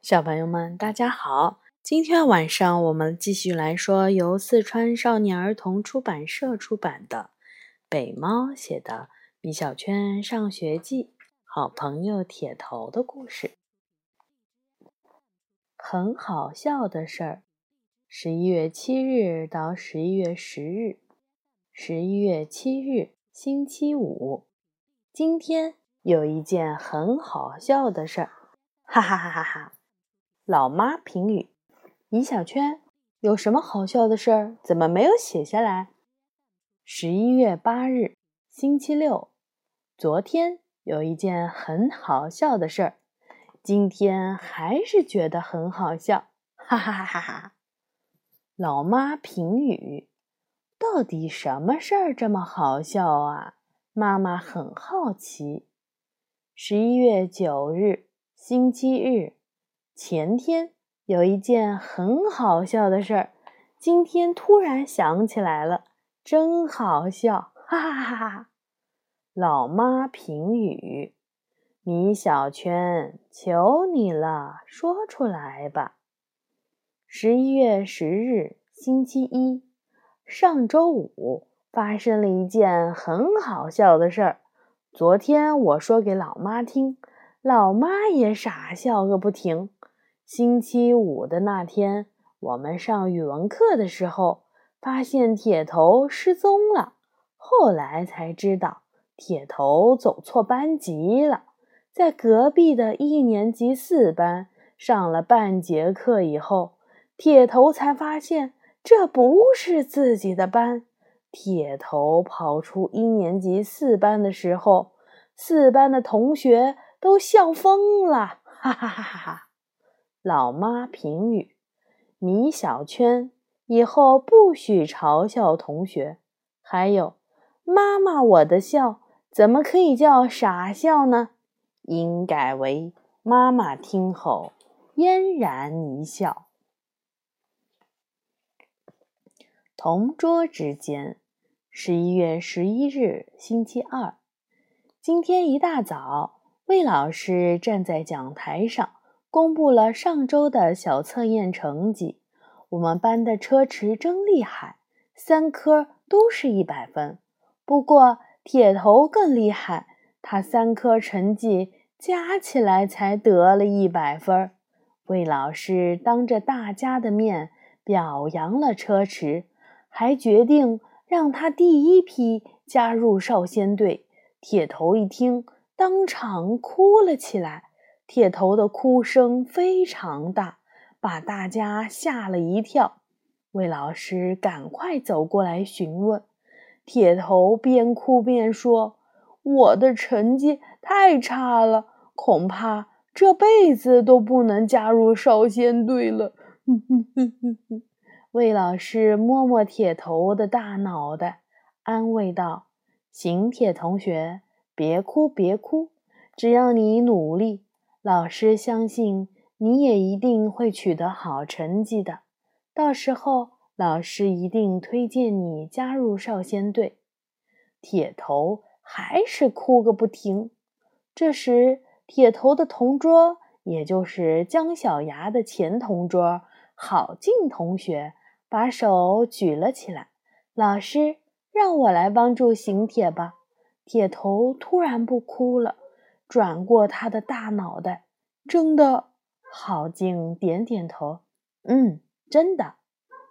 小朋友们，大家好！今天晚上我们继续来说由四川少年儿童出版社出版的北猫写的《米小圈上学记》好朋友铁头的故事。很好笑的事儿。十一月七日到十一月十日，十一月七日，星期五。今天有一件很好笑的事儿，哈哈哈哈哈！老妈评语：米小圈有什么好笑的事儿？怎么没有写下来？十一月八日，星期六。昨天有一件很好笑的事儿，今天还是觉得很好笑，哈哈哈哈哈！老妈评语：到底什么事儿这么好笑啊？妈妈很好奇。十一月九日，星期日。前天有一件很好笑的事儿，今天突然想起来了，真好笑，哈哈哈哈！老妈评语：米小圈，求你了，说出来吧。十一月十日，星期一，上周五发生了一件很好笑的事儿，昨天我说给老妈听，老妈也傻笑个不停。星期五的那天，我们上语文课的时候，发现铁头失踪了。后来才知道，铁头走错班级了，在隔壁的一年级四班上了半节课以后，铁头才发现这不是自己的班。铁头跑出一年级四班的时候，四班的同学都笑疯了，哈哈哈哈哈！老妈评语：米小圈以后不许嘲笑同学。还有，妈妈，我的笑怎么可以叫傻笑呢？应改为妈妈听后嫣然一笑。同桌之间，十一月十一日，星期二。今天一大早，魏老师站在讲台上。公布了上周的小测验成绩，我们班的车迟真厉害，三科都是一百分。不过铁头更厉害，他三科成绩加起来才得了一百分。魏老师当着大家的面表扬了车迟，还决定让他第一批加入少先队。铁头一听，当场哭了起来。铁头的哭声非常大，把大家吓了一跳。魏老师赶快走过来询问，铁头边哭边说：“我的成绩太差了，恐怕这辈子都不能加入少先队了。”魏老师摸摸铁头的大脑袋，安慰道：“行，铁同学，别哭，别哭，只要你努力。”老师相信你也一定会取得好成绩的，到时候老师一定推荐你加入少先队。铁头还是哭个不停。这时，铁头的同桌，也就是姜小牙的前同桌郝静同学，把手举了起来：“老师，让我来帮助邢铁吧。”铁头突然不哭了。转过他的大脑袋，真的。郝静点点头，嗯，真的。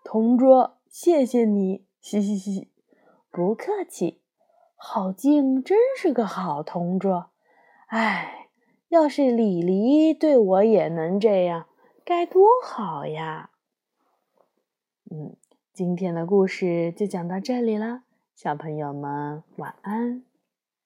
同桌，谢谢你，嘻嘻嘻，不客气。郝静真是个好同桌。哎，要是李黎对我也能这样，该多好呀！嗯，今天的故事就讲到这里了，小朋友们晚安。